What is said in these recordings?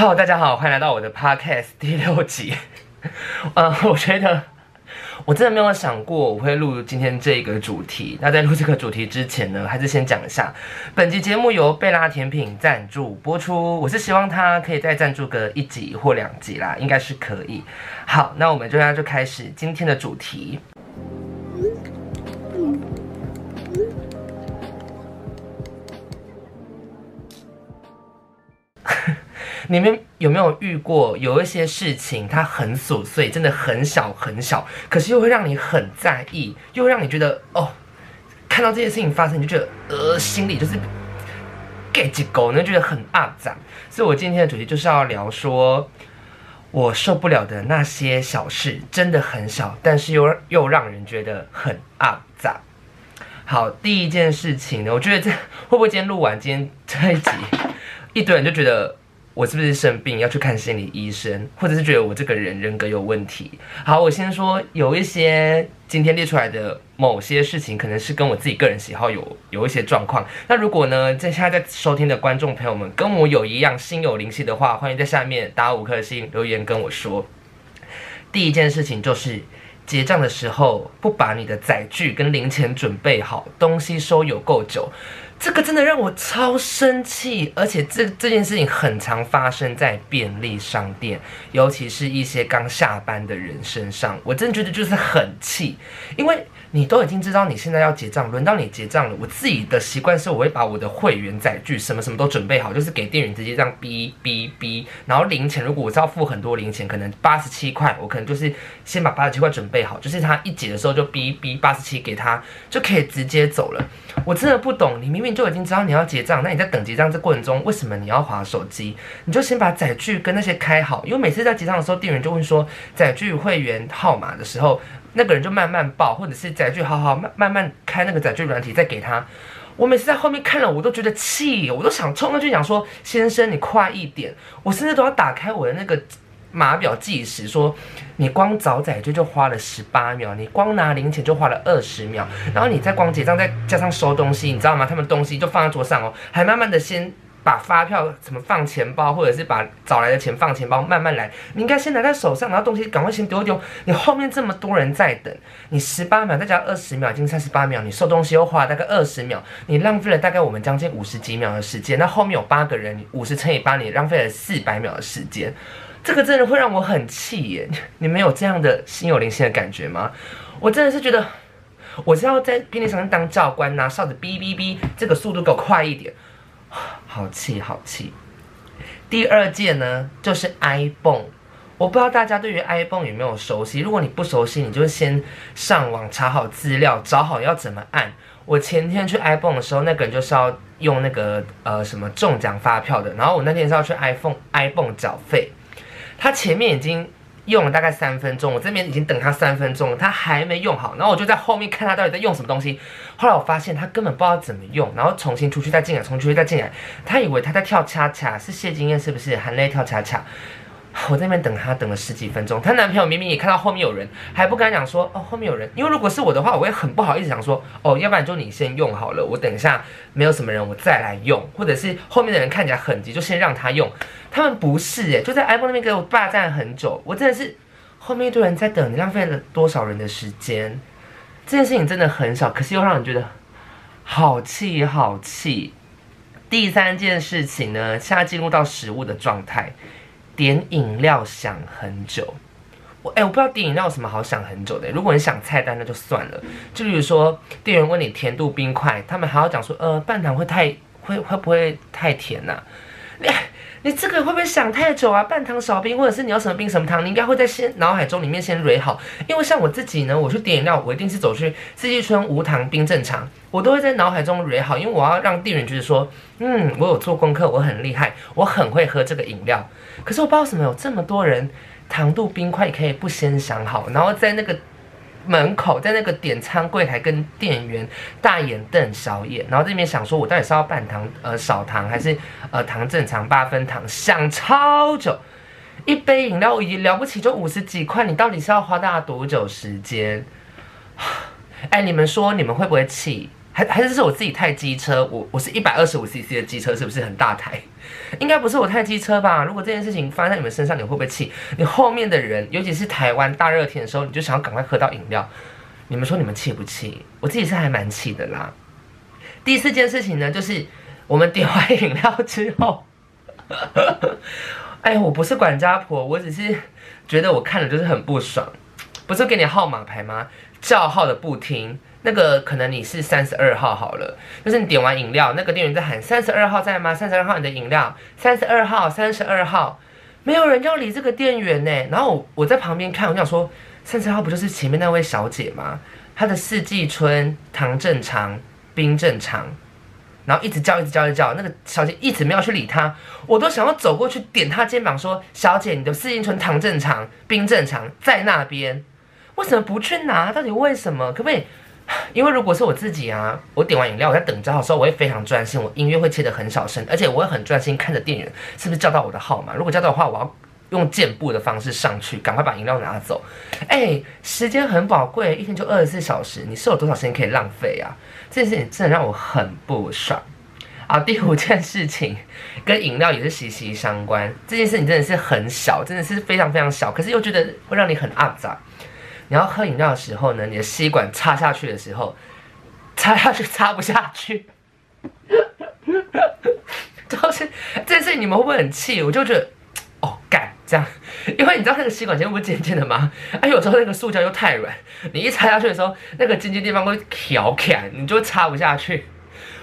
Hello，大家好，欢迎来到我的 Podcast 第六集。呃，我觉得我真的没有想过我会录今天这个主题。那在录这个主题之前呢，还是先讲一下，本集节目由贝拉甜品赞助播出。我是希望它可以再赞助个一集或两集啦，应该是可以。好，那我们就要就开始今天的主题。你们有没有遇过有一些事情，它很琐碎，真的很小很小，可是又会让你很在意，又会让你觉得哦，看到这件事情发生，你就觉得呃，心里就是 get 几狗，你就觉得很肮脏。所以我今天的主题就是要聊说，我受不了的那些小事，真的很小，但是又又让人觉得很肮脏。好，第一件事情呢，我觉得这会不会今天录完今天这一集，一堆人就觉得。我是不是生病要去看心理医生，或者是觉得我这个人人格有问题？好，我先说有一些今天列出来的某些事情，可能是跟我自己个人喜好有有一些状况。那如果呢，在现在在收听的观众朋友们跟我有一样心有灵犀的话，欢迎在下面打五颗星留言跟我说。第一件事情就是结账的时候不把你的载具跟零钱准备好，东西收有够久。这个真的让我超生气，而且这这件事情很常发生在便利商店，尤其是一些刚下班的人身上，我真的觉得就是很气，因为。你都已经知道你现在要结账，轮到你结账了。我自己的习惯是，我会把我的会员载具什么什么都准备好，就是给店员直接这样哔哔哔。然后零钱，如果我是要付很多零钱，可能八十七块，我可能就是先把八十七块准备好，就是他一结的时候就哔哔八十七给他，就可以直接走了。我真的不懂，你明明就已经知道你要结账，那你在等结账这过程中，为什么你要划手机？你就先把载具跟那些开好，因为每次在结账的时候，店员就会说载具会员号码的时候。那个人就慢慢报，或者是载具好好慢慢慢开那个载具软体再给他。我每次在后面看了，我都觉得气，我都想冲上去讲说：“先生，你快一点！”我甚至都要打开我的那个码表计时，说：“你光找载具就花了十八秒，你光拿零钱就花了二十秒，然后你再光结账再加上收东西，你知道吗？他们东西就放在桌上哦，还慢慢的先。”把发票怎么放钱包，或者是把找来的钱放钱包，慢慢来。你应该先拿在手上，然后东西赶快先丢丢。你后面这么多人在等，你十八秒再加二十秒，已经三十八秒。你收东西又花了大概二十秒，你浪费了大概我们将近五十几秒的时间。那后面有八个人，五十乘以八，你浪费了四百秒的时间。这个真的会让我很气耶！你们有这样的心有灵犀的感觉吗？我真的是觉得，我是要在便利商店当教官，拿哨子哔哔哔，这个速度给我快一点。好气好气！第二件呢，就是 ibon。我不知道大家对于 ibon 有没有熟悉？如果你不熟悉，你就先上网查好资料，找好要怎么按。我前天去 ibon 的时候，那个人就是要用那个呃什么中奖发票的，然后我那天是要去 iPhone ibon 缴费，他前面已经。用了大概三分钟，我这边已经等他三分钟了，他还没用好，然后我就在后面看他到底在用什么东西。后来我发现他根本不知道怎么用，然后重新出去再进来，重新出去再进来，他以为他在跳恰恰，是谢金燕是不是？含泪跳恰恰。我在那边等他等了十几分钟，她男朋友明明也看到后面有人，还不敢讲说哦，后面有人，因为如果是我的话，我会很不好意思讲说哦，要不然就你先用好了，我等一下没有什么人我再来用，或者是后面的人看起来很急，就先让他用。他们不是诶，就在 iPhone 那边给我霸占很久，我真的是后面一堆人在等，你浪费了多少人的时间？这件事情真的很少，可是又让人觉得好气好气。第三件事情呢，现在进入到食物的状态。点饮料想很久，我哎、我不知道点饮料有什么好想很久的。如果你想菜单那就算了，就比如说店员问你甜度冰块，他们还要讲说呃半糖会太会会不会太甜呐、啊？你你这个会不会想太久啊？半糖少冰，或者是你要什么冰什么糖，你应该会在先脑海中里面先蕊好。因为像我自己呢，我去点饮料，我一定是走去四季春无糖冰正常，我都会在脑海中蕊好，因为我要让店员觉得说，嗯，我有做功课，我很厉害，我很会喝这个饮料。可是我不知道为什么有这么多人，糖度冰块可以不先想好，然后在那个门口，在那个点餐柜台跟店员大眼瞪小眼，然后这边想说，我到底是要半糖呃少糖还是呃糖正常八分糖，想超久，一杯饮料已了不起就五十几块，你到底是要花大多久时间？哎，你们说你们会不会气？还还是是我自己太机车？我我是一百二十五 CC 的机车，是不是很大台？应该不是我太机车吧？如果这件事情发生在你们身上，你会不会气？你后面的人，尤其是台湾大热天的时候，你就想要赶快喝到饮料。你们说你们气不气？我自己是还蛮气的啦。第四件事情呢，就是我们点完饮料之后，哎，我不是管家婆，我只是觉得我看了就是很不爽。不是给你号码牌吗？叫号的不听。那个可能你是三十二号好了，就是你点完饮料，那个店员在喊三十二号在吗？三十二号你的饮料，三十二号，三十二号，没有人要理这个店员呢。然后我在旁边看，我想说三十二号不就是前面那位小姐吗？她的四季春、糖正常、冰正常，然后一直叫，一直叫，一直叫，那个小姐一直没有去理她，我都想要走过去点她肩膀说：“小姐，你的四季春、糖正常、冰正常在那边，为什么不去拿？到底为什么？可不可以？”因为如果是我自己啊，我点完饮料，我在等着的时候，我会非常专心，我音乐会切得很小声，而且我会很专心看着店员是不是叫到我的号码。如果叫到的话，我要用箭步的方式上去，赶快把饮料拿走。哎，时间很宝贵，一天就二十四小时，你是有多少时间可以浪费啊？这件事情真的让我很不爽。啊，第五件事情跟饮料也是息息相关。这件事情真的是很小，真的是非常非常小，可是又觉得会让你很肮脏。你要喝饮料的时候呢，你的吸管插下去的时候，插下去插不下去，就是这件事情你们会不会很气？我就觉得，哦，干这样，因为你知道那个吸管前不是尖尖的吗？哎，有时候那个塑胶又太软，你一插下去的时候，那个尖尖地方会挑开，你就插不下去。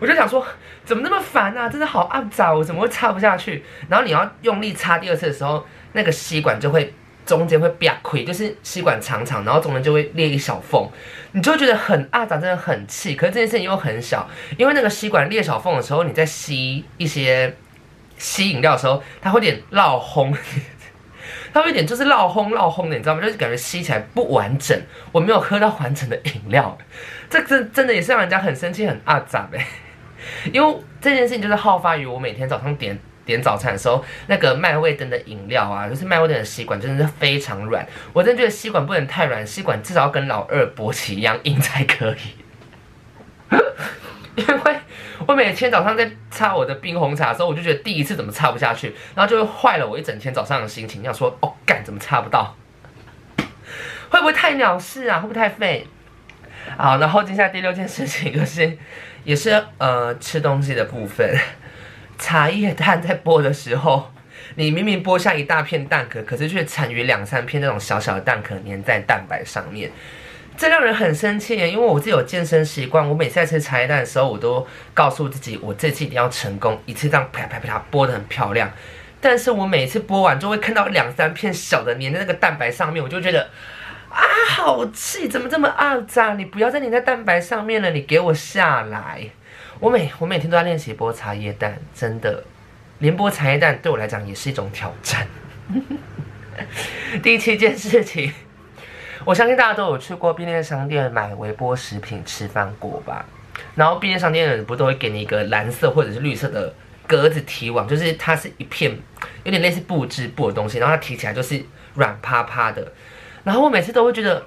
我就想说，怎么那么烦啊？真的好阿杂，我怎么会插不下去？然后你要用力插第二次的时候，那个吸管就会。中间会瘪亏，就是吸管长长，然后中间就会裂一小缝，你就会觉得很阿杂，真的很气。可是这件事情又很小，因为那个吸管裂小缝的时候，你在吸一些吸饮料的时候，它会有点漏风，它会有点就是漏风漏风的，你知道吗？就是感觉吸起来不完整，我没有喝到完整的饮料，这真真的也是让人家很生气很阿杂呗。因为这件事情就是好发于我每天早上点。点早餐的时候，那个麦味登的饮料啊，就是麦味登的吸管真的是非常软。我真的觉得吸管不能太软，吸管至少要跟老二勃起一样硬才可以。因为我每天早上在擦我的冰红茶的时候，我就觉得第一次怎么擦不下去，然后就会坏了我一整天早上的心情。要说哦，干怎么擦不到？会不会太鸟事啊？会不会太废？好，然后接下来第六件事情就是，也是呃吃东西的部分。茶叶蛋在剥的时候，你明明剥下一大片蛋壳，可是却残余两三片那种小小的蛋壳粘在蛋白上面，这让人很生气耶。因为我自己有健身习惯，我每次在吃茶叶蛋的时候，我都告诉自己，我这次一定要成功，一次这样啪啪啪剥得很漂亮。但是我每次剥完就会看到两三片小的粘在那个蛋白上面，我就觉得啊，好气！怎么这么肮脏？你不要再粘在蛋白上面了，你给我下来！我每我每天都在练习剥茶叶蛋，真的，连剥茶叶蛋对我来讲也是一种挑战。第七件事情，我相信大家都有去过便利商店买微波食品吃饭过吧？然后便利商店的人不都会给你一个蓝色或者是绿色的格子提网，就是它是一片有点类似布织布的东西，然后它提起来就是软趴趴的。然后我每次都会觉得，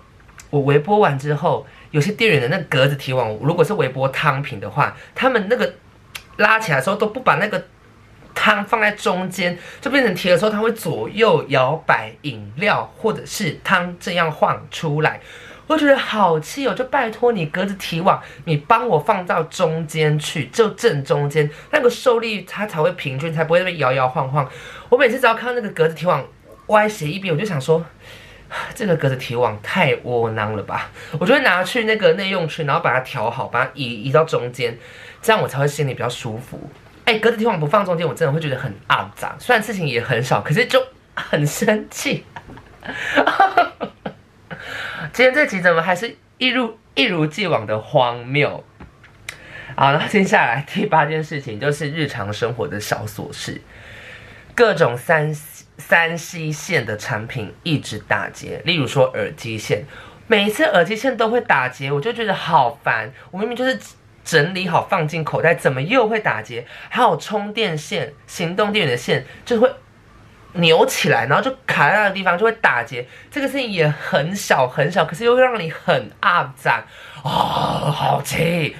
我微波完之后。有些店员的那格子提网，如果是微波汤品的话，他们那个拉起来的时候都不把那个汤放在中间，就变成提的时候，它会左右摇摆饮料或者是汤这样晃出来，我觉得好气哦！就拜托你格子提网，你帮我放到中间去，就正中间，那个受力它才会平均，才不会被摇摇晃晃。我每次只要看到那个格子提网歪斜一边，我就想说。这个格子提网太窝囊了吧！我就会拿去那个内用区，然后把它调好，把它移移到中间，这样我才会心里比较舒服。哎，格子提网不放中间，我真的会觉得很肮脏。虽然事情也很少，可是就很生气。今天这集怎么还是一如一如既往的荒谬？好，那接下来第八件事情就是日常生活的小琐事，各种三。三 C 线的产品一直打结，例如说耳机线，每一次耳机线都会打结，我就觉得好烦。我明明就是整理好放进口袋，怎么又会打结？还有充电线、行动电源的线，就会扭起来，然后就卡在那个地方，就会打结。这个事情也很小很小，可是又会让你很阿杂哦，好气！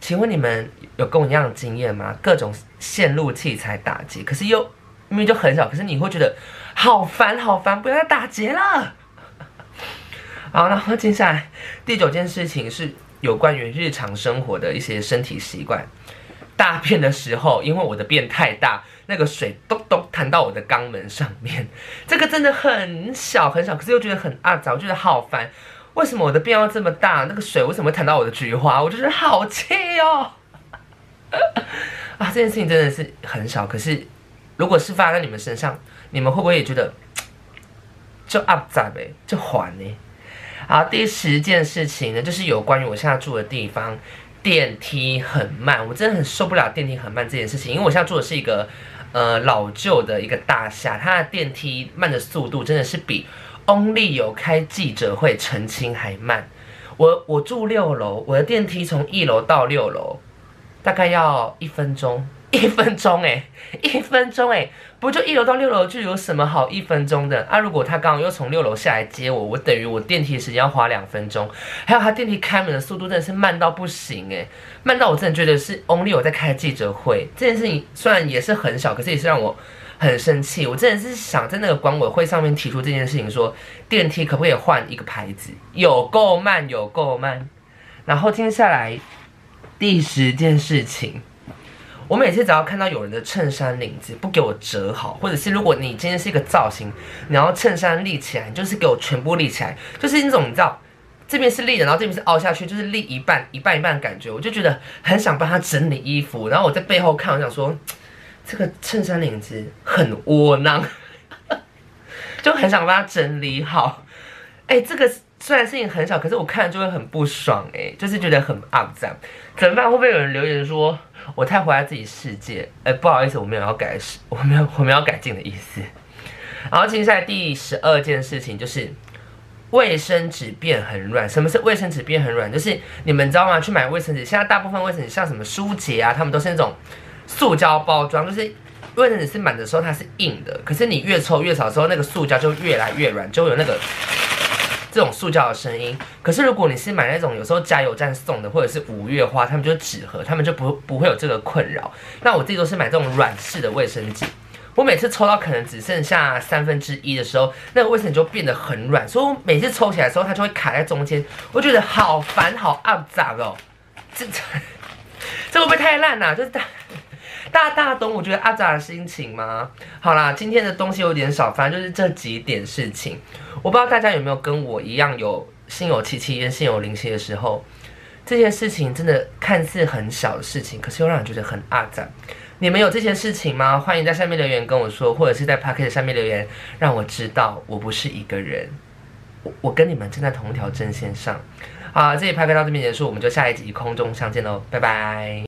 请问你们有跟我一样的经验吗？各种线路器材打结，可是又明明就很小，可是你会觉得好烦好烦，不要再打结了。好，然后接下来第九件事情是有关于日常生活的一些身体习惯。大便的时候，因为我的便太大，那个水咚咚弹到我的肛门上面，这个真的很小很小，可是又觉得很肮脏，我觉得好烦。为什么我的便要这么大？那个水为什么会弹到我的菊花？我就觉得好气哦！啊，这件事情真的是很少，可是如果是发生在你们身上，你们会不会也觉得就肮脏呗，就烦呢？好，第十件事情呢，就是有关于我现在住的地方。电梯很慢，我真的很受不了电梯很慢这件事情。因为我现在住的是一个呃老旧的一个大厦，它的电梯慢的速度真的是比 Only 有开记者会澄清还慢。我我住六楼，我的电梯从一楼到六楼大概要一分钟。一分钟哎，一分钟哎，不就一楼到六楼就有什么好一分钟的啊？如果他刚好又从六楼下来接我，我等于我电梯的时间要花两分钟。还有他电梯开门的速度真的是慢到不行哎，慢到我真的觉得是 Only 我在开记者会这件事情，虽然也是很小，可是也是让我很生气。我真的是想在那个管委会上面提出这件事情，说电梯可不可以换一个牌子？有够慢，有够慢。然后接下来第十件事情。我每次只要看到有人的衬衫领子不给我折好，或者是如果你今天是一个造型，你要衬衫立起来，就是给我全部立起来，就是那种你知道，这边是立的，然后这边是凹下去，就是立一半一半一半的感觉，我就觉得很想帮他整理衣服。然后我在背后看，我想说，这个衬衫领子很窝囊，就很想帮他整理好。哎，这个虽然事情很小，可是我看了就会很不爽，哎，就是觉得很肮脏。怎么办？会不会有人留言说？我太活在自己世界，哎，不好意思，我没有要改，我没有，我没有要改进的意思。然后接下来第十二件事情就是卫生纸变很软。什么是卫生纸变很软？就是你们知道吗？去买卫生纸，现在大部分卫生纸像什么舒洁啊，他们都是那种塑胶包装，就是卫生纸是满的时候它是硬的，可是你越抽越少的时候，那个塑胶就越来越软，就有那个。这种塑胶的声音，可是如果你是买那种有时候加油站送的，或者是五月花，他们就纸盒，他们就不不会有这个困扰。那我自己都是买这种软式的卫生纸，我每次抽到可能只剩下三分之一的时候，那个卫生纸就变得很软，所以我每次抽起来的时候，它就会卡在中间，我觉得好烦好肮脏哦，这 这会不会太烂啊？就是大大懂我觉得肮脏的心情吗？好啦，今天的东西有点少，反正就是这几点事情。我不知道大家有没有跟我一样有心有戚戚焉、心有灵犀的时候，这件事情真的看似很小的事情，可是又让人觉得很阿杂。你们有这些事情吗？欢迎在下面留言跟我说，或者是在 Podcast 下面留言，让我知道我不是一个人，我我跟你们站在同一条阵线上。好，这一 Podcast 到这边结束，我们就下一集空中相见喽，拜拜。